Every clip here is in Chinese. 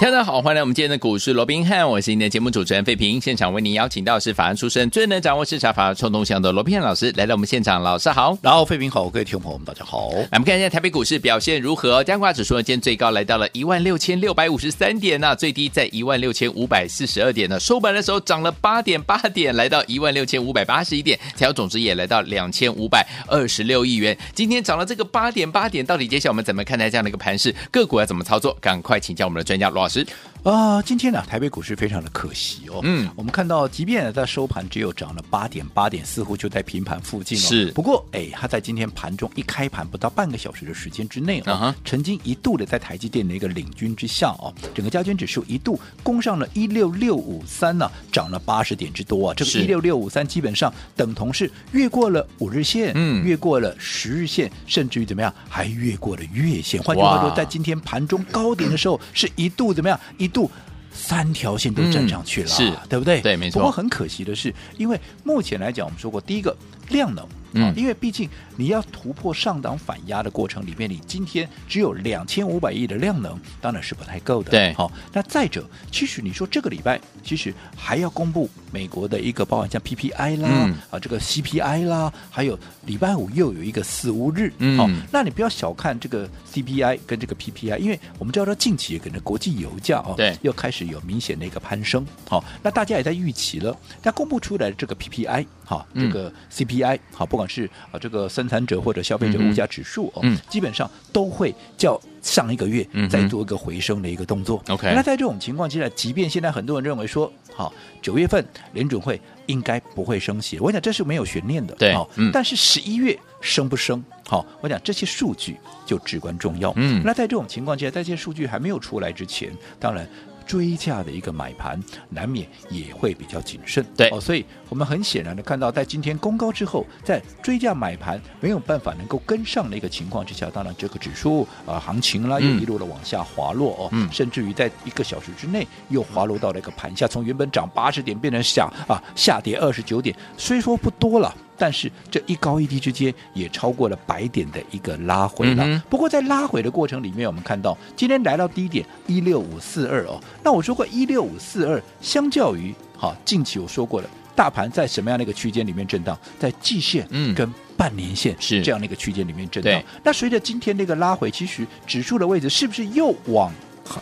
大家好，欢迎来我们今天的股市罗宾汉，我是您的节目主持人费平。现场为您邀请到是法案出身、最能掌握市场法案冲动向的罗宾汉老师来到我们现场，老师好。然后费平好，各位听众朋友们大家好。来，我们看一下台北股市表现如何？加挂指数呢，今天最高来到了一万六千六百五十三点呢，最低在一万六千五百四十二点呢。收盘的时候涨了八点八点，来到一万六千五百八十一点，成交总值也来到两千五百二十六亿元。今天涨了这个八点八点，到底接下来我们怎么看待这样的一个盘势？个股要怎么操作？赶快请教我们的专家罗老师。啊、呃，今天呢，台北股市非常的可惜哦。嗯，我们看到，即便在收盘只有涨了八点八点，似乎就在平盘附近哦。是。不过，哎，它在今天盘中一开盘不到半个小时的时间之内啊、哦，曾经一度的在台积电的一个领军之下哦，整个加权指数一度攻上了一六六五三呢，涨了八十点之多啊。这个一六六五三基本上等同是越过了五日线，嗯，越过了十日线，甚至于怎么样，还越过了月线。换句话说，在今天盘中高点的时候，是一度怎么样？一度三条线都站上去了，嗯、是对不对？对，没错。不过很可惜的是，因为目前来讲，我们说过，第一个量能。嗯，因为毕竟你要突破上档反压的过程里面，你今天只有两千五百亿的量能，当然是不太够的。对，好，那再者，其实你说这个礼拜其实还要公布美国的一个，包含像 PPI 啦，嗯、啊这个 CPI 啦，还有礼拜五又有一个四五日，嗯，好，那你不要小看这个 CPI 跟这个 PPI，因为我们知道说近期可能国际油价哦，对，又开始有明显的一个攀升，好，那大家也在预期了，那公布出来的这个 PPI，好，这个 CPI，好不。不管是啊这个生产者或者消费者物价指数哦，嗯、基本上都会较上一个月再做一个回升的一个动作。OK，、嗯、那在这种情况之下，即便现在很多人认为说，好九月份联准会应该不会升息，我想这是没有悬念的。对，好，嗯、但是十一月升不升？好，我想这些数据就至关重要。嗯，那在这种情况之下，在这些数据还没有出来之前，当然。追价的一个买盘，难免也会比较谨慎。对哦，所以我们很显然的看到，在今天攻高之后，在追价买盘没有办法能够跟上的一个情况之下，当然这个指数啊、呃、行情啦又一路的往下滑落哦，嗯、甚至于在一个小时之内又滑落到了一个盘下，从原本涨八十点变成下啊下跌二十九点，虽说不多了。但是这一高一低之间也超过了百点的一个拉回了。嗯、不过在拉回的过程里面，我们看到今天来到低点一六五四二哦。那我说过一六五四二，相较于好近期我说过了，大盘在什么样的一个区间里面震荡？在季线跟半年线是这样的一个区间里面震荡。那随着今天那个拉回，其实指数的位置是不是又往？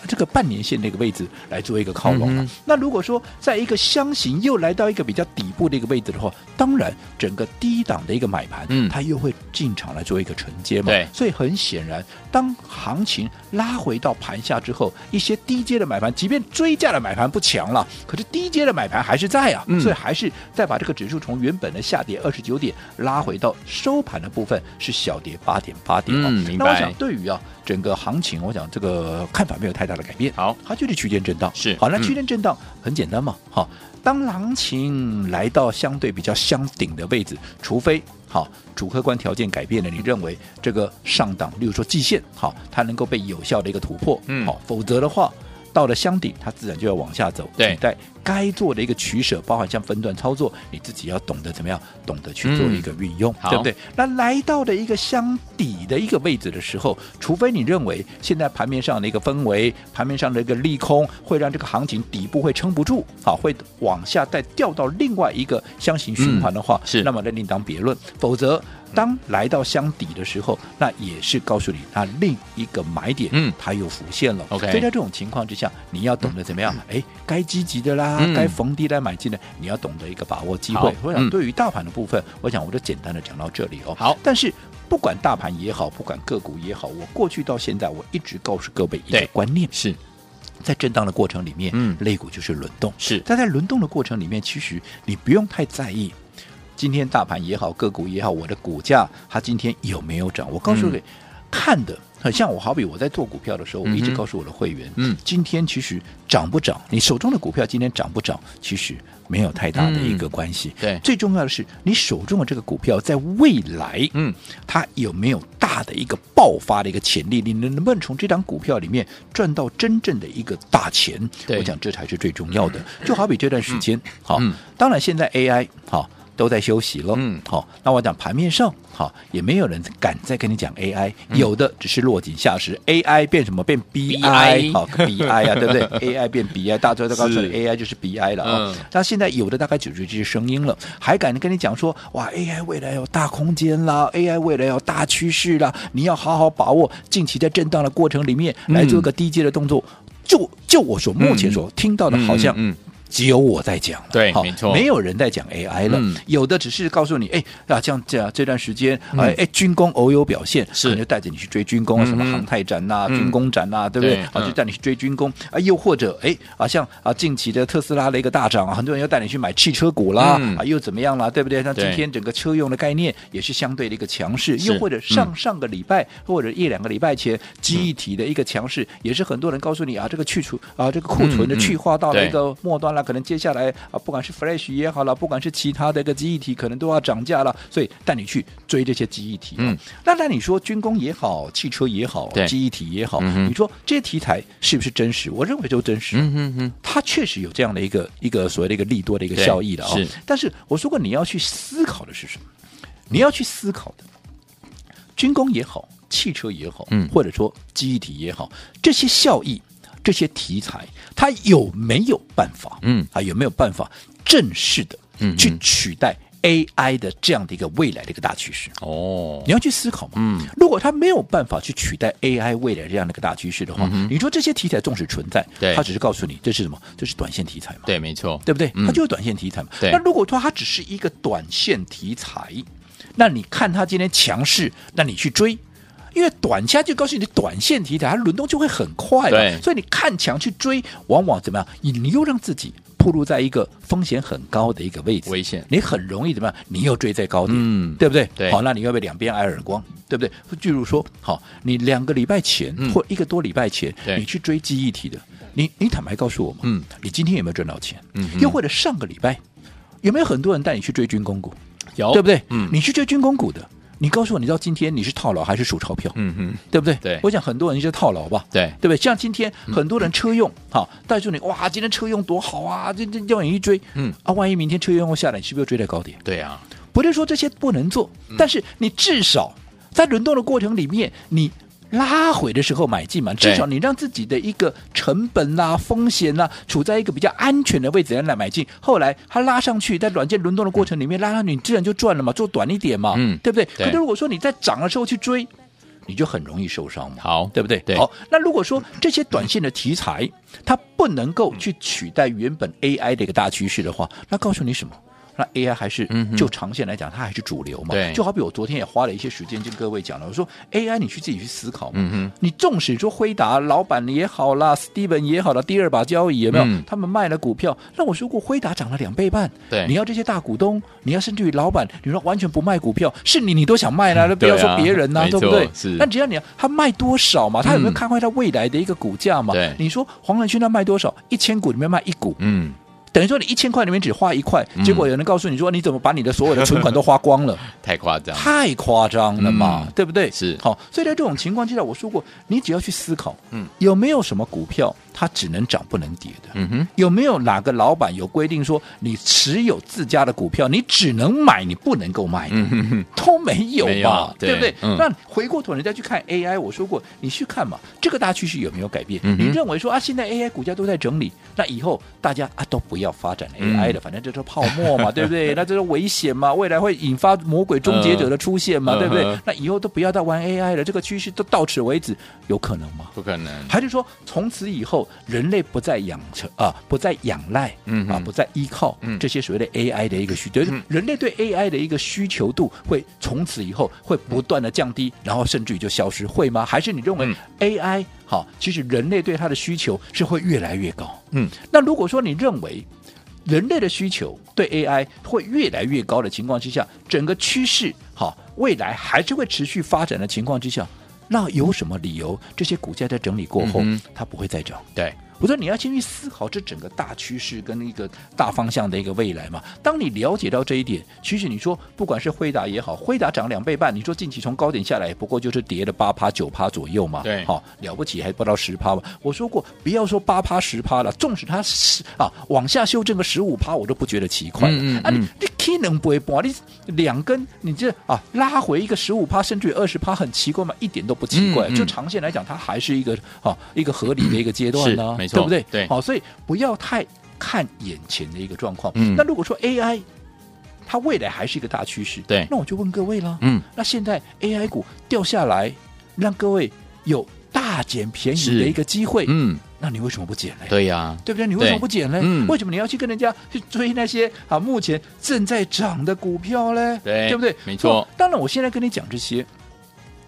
这个半年线那个位置来做一个靠拢了。嗯、那如果说在一个箱型又来到一个比较底部的一个位置的话，当然整个低档的一个买盘，嗯，它又会进场来做一个承接嘛。对，所以很显然，当行情拉回到盘下之后，一些低阶的买盘，即便追价的买盘不强了，可是低阶的买盘还是在啊，嗯、所以还是再把这个指数从原本的下跌二十九点拉回到收盘的部分是小跌八点八点。嗯，明白。那我想对于啊。整个行情，我想这个看法没有太大的改变。好，它就是区间震荡。是，好，那区间震荡很简单嘛。好，当行情来到相对比较相顶的位置，除非好主客观条件改变了，你认为这个上档，例如说季线，好，它能够被有效的一个突破，嗯，好，否则的话。到了箱顶，它自然就要往下走。对，在该做的一个取舍，包含像分段操作，你自己要懂得怎么样，懂得去做一个运用，嗯、对不对？那来到的一个箱底的一个位置的时候，除非你认为现在盘面上的一个氛围，盘面上的一个利空，会让这个行情底部会撑不住，好，会往下再掉到另外一个箱型循环的话，嗯、是，那么那另当别论。否则。当来到箱底的时候，那也是告诉你，那另一个买点，嗯，它又浮现了。OK，所以在这种情况之下，你要懂得怎么样？哎、嗯，该积极的啦，嗯、该逢低来买进的，你要懂得一个把握机会。我想，对于大盘的部分，嗯、我想我就简单的讲到这里哦。好，但是不管大盘也好，不管个股也好，我过去到现在，我一直告诉各位一个观念：是在震荡的过程里面，嗯，类股就是轮动。是，但在轮动的过程里面，其实你不用太在意。今天大盘也好，个股也好，我的股价它今天有没有涨？我告诉你，嗯、看的很像我，好比我在做股票的时候，我一直告诉我的会员，嗯，今天其实涨不涨，你手中的股票今天涨不涨，其实没有太大的一个关系。嗯、对，最重要的是你手中的这个股票在未来，嗯，它有没有大的一个爆发的一个潜力？你能能不能从这张股票里面赚到真正的一个大钱？对，我讲这才是最重要的。就好比这段时间，嗯、好，嗯、当然现在 AI 好。都在休息了，嗯，好，那我讲盘面上，好，也没有人敢再跟你讲 AI，、嗯、有的只是落井下石，AI 变什么？变 BI，好 BI 啊，对不对？AI 变 BI，大家都告诉你 AI 就是 BI 了啊。那、嗯、现在有的大概只是这些声音了，还敢跟你讲说，哇，AI 未来有大空间啦，AI 未来有大趋势啦，你要好好把握近期在震荡的过程里面来做个低阶的动作。嗯、就就我所目前所听到的，好像嗯。嗯只有我在讲了，对，没错，没有人在讲 AI 了，有的只是告诉你，哎，啊，像这样这段时间，哎哎，军工偶有表现，是。就带着你去追军工，什么航太展呐、军工展呐，对不对？啊，就带你去追军工啊，又或者，哎，啊，像啊，近期的特斯拉的一个大涨啊，很多人又带你去买汽车股啦，啊，又怎么样啦，对不对？像今天整个车用的概念也是相对的一个强势，又或者上上个礼拜或者一两个礼拜前，记忆体的一个强势，也是很多人告诉你啊，这个去除啊，这个库存的去化到了一个末端了，可能接下来。啊，不管是 Flash 也好了，不管是其他的一个记忆体，可能都要涨价了，所以带你去追这些记忆体。嗯，那那你说军工也好，汽车也好，对记忆体也好，嗯、你说这些题材是不是真实？我认为都真实。嗯嗯嗯，它确实有这样的一个一个所谓的一个利多的一个效益的啊、哦。但是我说过你要去思考的是什么？你要去思考的，军工也好，汽车也好，嗯，或者说记忆体也好，这些效益。这些题材，它有没有办法？嗯，啊，有没有办法正式的去取代 AI 的这样的一个未来的一个大趋势？哦，你要去思考嘛。嗯，如果它没有办法去取代 AI 未来这样的一个大趋势的话，嗯、你说这些题材纵使存在，对，它只是告诉你这是什么？这是短线题材嘛？对，没错，对不对？它就是短线题材嘛。对。那如果说它只是一个短线题材，那你看它今天强势，那你去追。因为短线就告诉你，短线题材它轮动就会很快，对，所以你看强去追，往往怎么样？你你又让自己暴露在一个风险很高的一个位置，危险。你很容易怎么样？你又追在高点，嗯，对不对？对。好，那你要不会两边挨耳光？对不对？就如说，好，你两个礼拜前、嗯、或一个多礼拜前，你去追记忆体的，你你坦白告诉我嘛，嗯，你今天有没有赚到钱？嗯，又或者上个礼拜有没有很多人带你去追军工股？有，对不对？嗯，你去追军工股的。你告诉我，你知道今天你是套牢还是数钞票？嗯嗯，对不对？对，我想很多人是套牢吧？对，对不对？像今天很多人车用，好带住你，哇，今天车用多好啊！这这叫你一追，嗯啊，万一明天车用下来，你是不是又追在高点？对啊，不是说这些不能做，但是你至少在轮动的过程里面，你。拉回的时候买进嘛，至少你让自己的一个成本啦、啊、风险啦、啊，处在一个比较安全的位置来买进。后来它拉上去，在软件轮动的过程里面拉上去，你自然就赚了嘛，做短一点嘛，嗯，对不对？对。可是如果说你在涨的时候去追，你就很容易受伤嘛，好，对不对？对。好，那如果说这些短线的题材它不能够去取代原本 AI 的一个大趋势的话，那告诉你什么？那 AI 还是就长线来讲，它还是主流嘛？对，就好比我昨天也花了一些时间跟各位讲了，我说 AI 你去自己去思考嘛。嗯哼，你纵使说辉达老板也好啦，Steven 也好啦，第二把交椅有没有？他们卖了股票，那我说过辉达涨了两倍半。对，你要这些大股东，你要甚至于老板，你说完全不卖股票，是你你都想卖了，那不要说别人呐，对不对？是。那只要你他卖多少嘛，他有没有看坏他未来的一个股价嘛？对，你说黄仁勋他卖多少？一千股里面卖一股。嗯。等于说你一千块里面只花一块，结果有人告诉你说，你怎么把你的所有的存款都花光了？太夸张，太夸张了嘛，对不对？是。好，所以在这种情况之下，我说过，你只要去思考，嗯，有没有什么股票它只能涨不能跌的？嗯哼，有没有哪个老板有规定说，你持有自家的股票，你只能买，你不能够卖？嗯哼，都没有吧？对不对？那回过头你再去看 AI，我说过，你去看嘛，这个大趋势有没有改变？你认为说啊，现在 AI 股价都在整理，那以后大家啊都不要发展 AI 的，反正这是泡沫嘛，对不对？那这是危险嘛，未来会引发魔鬼终结者的出现嘛，对不对？那以后都不要再玩 AI 了，这个趋势都到此为止，有可能吗？不可能。还是说从此以后人类不再养成啊，不再仰赖，嗯啊，不再依靠这些所谓的 AI 的一个需求，人类对 AI 的一个需求度会从此以后会不断的降低，然后甚至于就消失，会吗？还是你认为 AI？好，其实人类对它的需求是会越来越高。嗯，那如果说你认为人类的需求对 AI 会越来越高的情况之下，整个趋势好，未来还是会持续发展的情况之下，那有什么理由这些股价在整理过后，嗯、它不会再涨？对。我说你要先去思考这整个大趋势跟一个大方向的一个未来嘛。当你了解到这一点，其实你说不管是辉达也好，辉达涨两倍半，你说近期从高点下来，不过就是跌了八趴九趴左右嘛。对，好、哦、了不起还不到十趴嘛。我说过不要说八趴十趴了，纵使它十啊往下修正个十五趴，我都不觉得奇怪。嗯，嗯，嗯啊，你你可能不会把你两根你这啊拉回一个十五趴甚至于二十趴，很奇怪吗？一点都不奇怪。就长线来讲，它还是一个啊一个合理的一个阶段呢。对不对？对，好，所以不要太看眼前的一个状况。嗯，那如果说 AI 它未来还是一个大趋势，对，那我就问各位了，嗯，那现在 AI 股掉下来，让各位有大捡便宜的一个机会，嗯，那你为什么不捡呢？对呀，对不对？你为什么不捡呢？嗯，为什么你要去跟人家去追那些啊目前正在涨的股票呢？对，对不对？没错。当然，我现在跟你讲这些。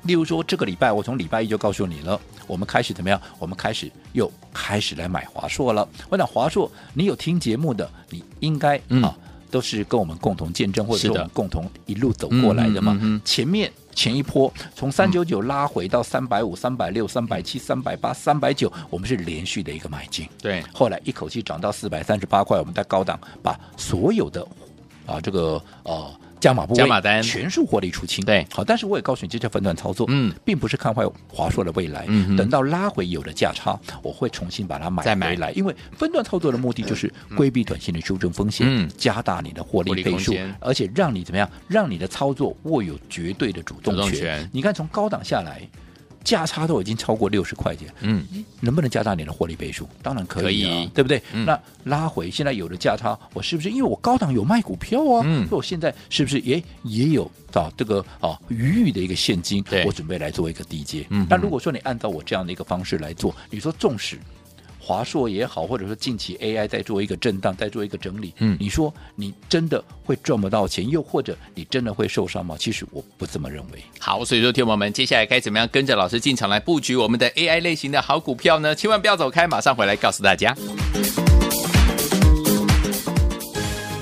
例如说，这个礼拜我从礼拜一就告诉你了，我们开始怎么样？我们开始又开始来买华硕了。我想华硕，你有听节目的，你应该、嗯、啊都是跟我们共同见证，或者说我们共同一路走过来的嘛。嗯嗯嗯、前面前一波从三九九拉回到三百五、三百六、三百七、三百八、三百九，我们是连续的一个买进。对，后来一口气涨到四百三十八块，我们在高档把所有的啊这个呃。加码部位，加码单全数获利出清。对，好，但是我也告诉你，这叫分段操作，嗯，并不是看坏华硕的未来。嗯，等到拉回有了价差，我会重新把它买回来。因为分段操作的目的就是规避短线的修正风险，嗯，加大你的获利倍数，而且让你怎么样，让你的操作握有绝对的主动权。主动权。你看，从高档下来。价差都已经超过六十块钱，嗯，能不能加大你的获利倍数？当然可以啊，对不对？嗯、那拉回现在有的价差，我是不是因为我高档有卖股票啊？嗯，所以我现在是不是也也有啊这个啊余裕的一个现金？我准备来做一个低阶。嗯，那如果说你按照我这样的一个方式来做，你说纵使。华硕也好，或者说近期 AI 在做一个震荡，在做一个整理，嗯，你说你真的会赚不到钱，又或者你真的会受伤吗？其实我不这么认为。好，所以说，听友们，接下来该怎么样跟着老师进场来布局我们的 AI 类型的好股票呢？千万不要走开，马上回来告诉大家。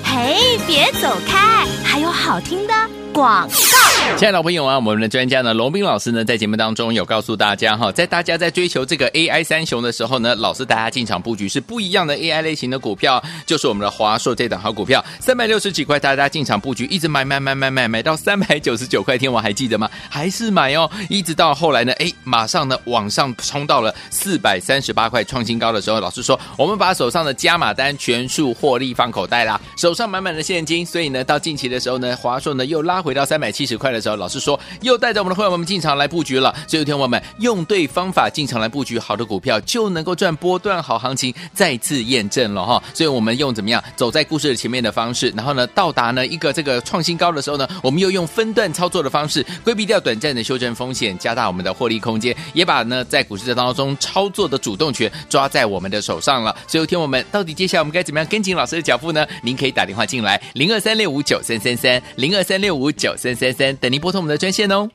嘿，别走开，还有好听的广告。亲爱的朋友啊，我们的专家呢，龙斌老师呢，在节目当中有告诉大家哈，在大家在追求这个 AI 三雄的时候呢，老师大家进场布局是不一样的 AI 类型的股票，就是我们的华硕这档好股票，三百六十几块，大家进场布局，一直买买买买买买到三百九十九块，天王还记得吗？还是买哦，一直到后来呢，哎，马上呢往上冲到了四百三十八块创新高的时候，老师说我们把手上的加码单全数获利放口袋啦，手上满满的现金，所以呢，到近期的时候呢，华硕呢又拉回到三百七十块的时候，老师说又带着我们的会员们进场来布局了。所以，听我们用对方法进场来布局好的股票，就能够赚波段好行情，再次验证了哈。所以我们用怎么样走在故事的前面的方式，然后呢，到达呢一个这个创新高的时候呢，我们又用分段操作的方式，规避掉短暂的修正风险，加大我们的获利空间，也把呢在股市的当中操作的主动权抓在我们的手上了。所以，听我们到底接下来我们该怎么样跟紧老师的脚步呢？您可以打电话进来，零二三六五九三三三，零二三六五九三三三，您拨通我们的专线哦。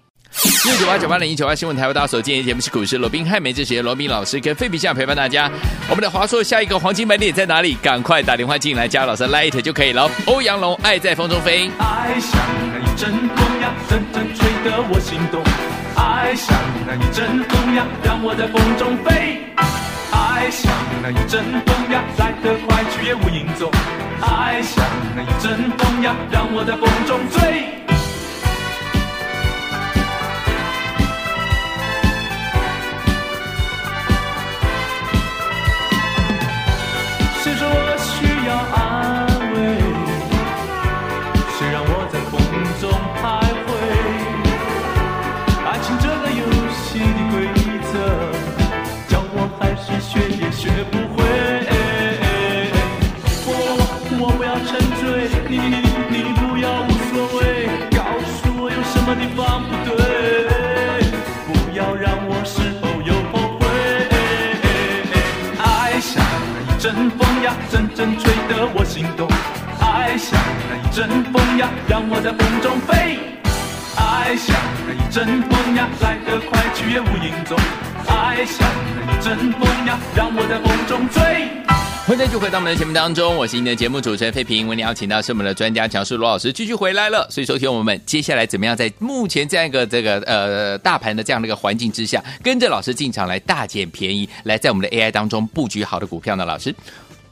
六九八九八零一九八新闻台为大家所见的节目是股市罗宾汉梅志学罗宾老师跟费比相陪伴大家。我们的华硕下一个黄金买点在哪里？赶快打电话进来加老师 Light 就可以了。欧阳龙爱在风中飞。爱像那一阵风呀，阵阵吹得我心动。爱像那一阵风呀，让我在风中飞。爱像那一阵风呀，来得快去也无影踪。爱像那一阵风呀，让我在风中追。在风中飞。爱像那一阵风呀，来得快去也无影踪。爱像那一阵风呀，让我在风中追。欢迎继续回到我们的节目当中，我是您的节目主持人费平。为您邀请到是我们的专家强势罗老师继续回来了。所以，说听我们接下来怎么样，在目前这样一个这个呃大盘的这样的一个环境之下，跟着老师进场来大捡便宜，来在我们的 AI 当中布局好的股票呢？老师。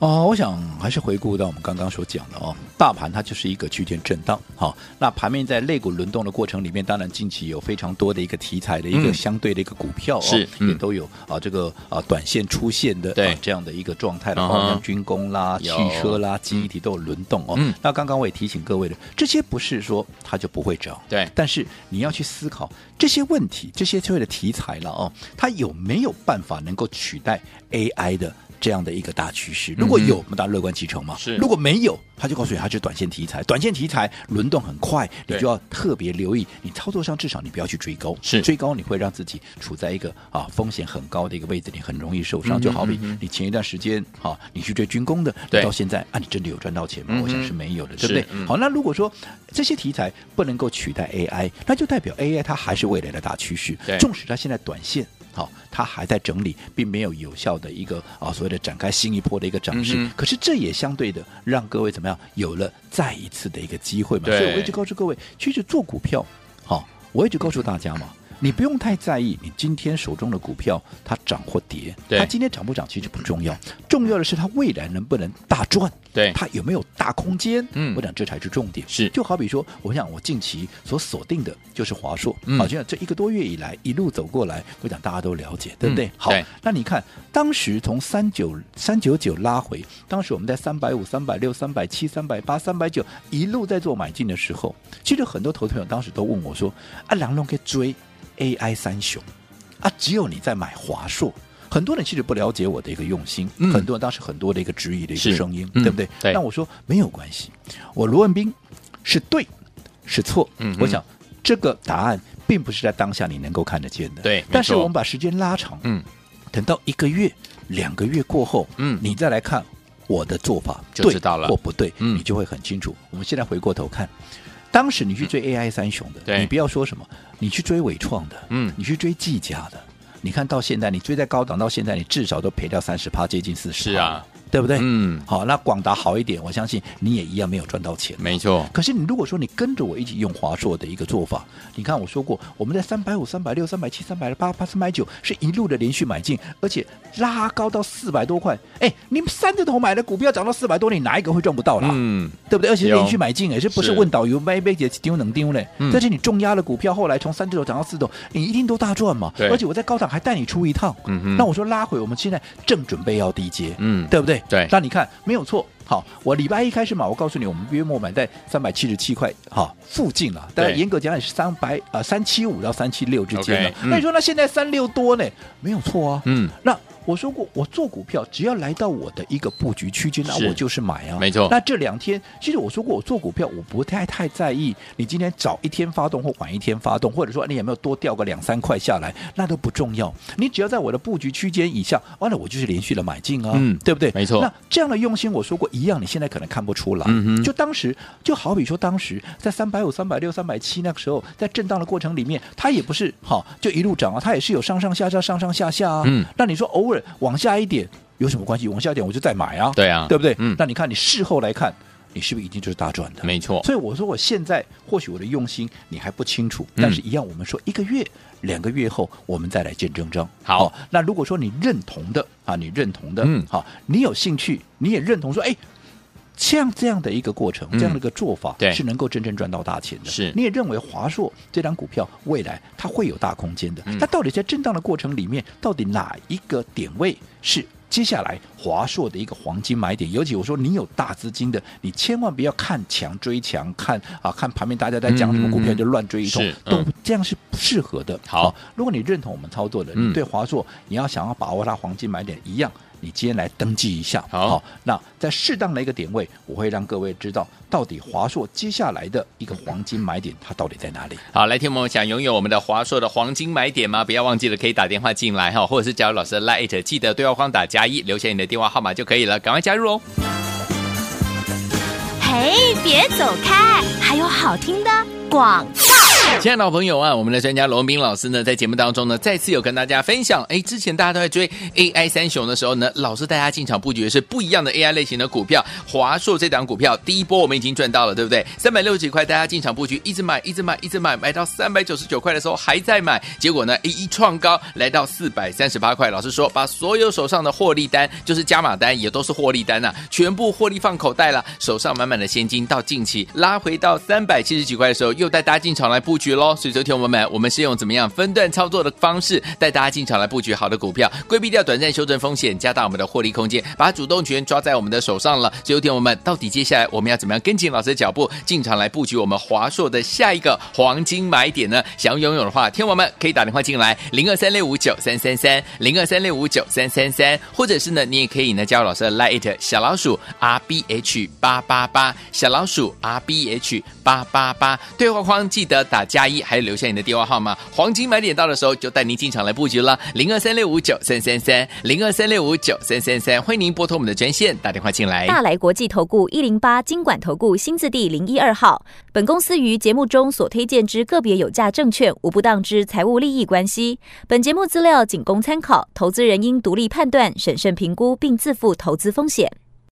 哦，我想还是回顾到我们刚刚所讲的哦，大盘它就是一个区间震荡。好、哦，那盘面在肋骨轮动的过程里面，当然近期有非常多的一个题材的一个相对的一个股票、哦嗯、是、嗯、也都有啊这个啊短线出现的对、啊、这样的一个状态的，包括像军工啦、汽车啦、记忆体都有轮动哦。嗯、那刚刚我也提醒各位的，这些不是说它就不会涨，对，但是你要去思考这些问题，这些所谓的题材了哦，它有没有办法能够取代 AI 的？这样的一个大趋势，如果有，我们当然乐观其成嘛。是，如果没有，他就告诉你，它是短线题材，短线题材轮动很快，你就要特别留意。你操作上至少你不要去追高，是追高你会让自己处在一个啊风险很高的一个位置，你很容易受伤。就好比你前一段时间哈，你去追军工的，到现在啊，你真的有赚到钱吗？我想是没有的，对不对？好，那如果说这些题材不能够取代 AI，那就代表 AI 它还是未来的大趋势。纵使它现在短线。好，它还在整理，并没有有效的一个啊所谓的展开新一波的一个涨势。嗯、可是这也相对的让各位怎么样有了再一次的一个机会嘛？所以我一直告诉各位，其实做股票，好，我一直告诉大家嘛，你不用太在意你今天手中的股票它涨或跌，它今天涨不涨其实不重要，重要的是它未来能不能大赚。对，它有没有大空间？嗯，我讲这才是重点。是，就好比说，我想我近期所锁定的就是华硕。嗯，好像这一个多月以来一路走过来，我讲大家都了解，对不对？好，那你看当时从三九三九九拉回，当时我们在三百五、三百六、三百七、三百八、三百九一路在做买进的时候，其实很多投资朋友当时都问我说：“啊，郎龙可以追 AI 三雄。啊，只有你在买华硕。”很多人其实不了解我的一个用心，嗯、很多人当时很多的一个质疑的一个声音，对不对？但我说没有关系，我罗文斌是对是错，嗯、我想这个答案并不是在当下你能够看得见的，对。但是我们把时间拉长，嗯，等到一个月、两个月过后，嗯，你再来看我的做法，就知道了。或不对，嗯、你就会很清楚。我们现在回过头看，当时你去追 AI 三雄的，对你不要说什么，你去追伟创的，嗯，你去追技嘉的。你看到现在，你追在高档，到现在你至少都赔掉三十趴，接近四十。是啊。对不对？嗯，好，那广达好一点，我相信你也一样没有赚到钱。没错。可是你如果说你跟着我一起用华硕的一个做法，你看我说过，我们在三百五、三百六、三百七、三百八、八三百九是一路的连续买进，而且拉高到四百多块。哎，你们三字头买的股票涨到四百多，你哪一个会赚不到啦？嗯，对不对？而且是连续买进，哎，这不是问导游买买几丢能丢嘞？但是你重压的股票，后来从三字头涨到四字头，你一定都大赚嘛？对。而且我在高档还带你出一趟。嗯哼。那我说拉回，我们现在正准备要低接，嗯，对不对？对。那你看。没有错，好，我礼拜一开始买，我告诉你，我们约莫买在三百七十七块哈附近了，但严格讲也是三百啊三七五到三七六之间的。Okay, 嗯、那你说那现在三六多呢？没有错啊，嗯，那。我说过，我做股票只要来到我的一个布局区间，那我就是买啊。没错。那这两天，其实我说过，我做股票我不太太在意你今天早一天发动或晚一天发动，或者说你有没有多掉个两三块下来，那都不重要。你只要在我的布局区间以下，完了我就是连续的买进啊，嗯，对不对？没错。那这样的用心，我说过一样，你现在可能看不出来。嗯。就当时就好比说，当时在三百五、三百六、三百七那个时候，在震荡的过程里面，它也不是好就一路涨啊，它也是有上上下下、上上下下啊。嗯。那你说偶尔往下一。点有什么关系？往下一点我就再买啊，对啊，对不对？嗯，那你看你事后来看，你是不是一定就是大赚的？没错。所以我说我现在或许我的用心你还不清楚，但是一样，我们说一个月、两个月后我们再来见真章。好，哦，那如果说你认同的啊，你认同的，嗯，好，你有兴趣，你也认同说，哎。像这样的一个过程，这样的一个做法，对，是能够真正赚到大钱的。是，你也认为华硕这张股票未来它会有大空间的？那到底在震荡的过程里面，到底哪一个点位是接下来华硕的一个黄金买点？尤其我说你有大资金的，你千万不要看强追强，看啊看旁边大家在讲什么股票就乱追一通，都这样是不适合的。好，如果你认同我们操作的，你对华硕你要想要把握它黄金买点一样。你今天来登记一下，好，好，那在适当的一个点位，我会让各位知道到底华硕接下来的一个黄金买点，它到底在哪里？好，来听我们想拥有我们的华硕的黄金买点吗？不要忘记了，可以打电话进来哈，或者是加入老师的 Lite，记得对话框打加一，留下你的电话号码就可以了，赶快加入哦。嘿，别走开，还有好听的广告。亲爱的老朋友啊，我们的专家罗文彬老师呢，在节目当中呢，再次有跟大家分享。哎，之前大家都在追 AI 三雄的时候呢，老师带大家进场布局的是不一样的 AI 类型的股票。华硕这档股票，第一波我们已经赚到了，对不对？三百六十几块，大家进场布局，一直买，一直买，一直买，买到三百九十九块的时候还在买，结果呢，一创高来到四百三十八块。老师说，把所有手上的获利单，就是加码单，也都是获利单呐、全部获利放口袋了，手上满满的现金。到近期拉回到三百七十几块的时候，又带大家进场来布局。喽，所以昨天我们我们是用怎么样分段操作的方式带大家进场来布局好的股票，规避掉短暂修正风险，加大我们的获利空间，把主动权抓在我们的手上了。所以昨天我们到底接下来我们要怎么样跟紧老师的脚步进场来布局我们华硕的下一个黄金买点呢？想要拥有的话，天王们可以打电话进来零二三六五九三三三零二三六五九三三三，或者是呢，你也可以呢加入老师的 Lite 小老鼠 R B H 八八八小老鼠 R B H 八八八对话框记得打加。一还有留下你的电话号码，黄金买点到的时候就带您进场来布局了，零二三六五九三三三，零二三六五九三三三，欢迎您拨通我们的专线打电话进来。大来国际投顾一零八金管投顾新字第零一二号，本公司于节目中所推荐之个别有价证券无不当之财务利益关系，本节目资料仅供参考，投资人应独立判断、审慎评估并自负投资风险。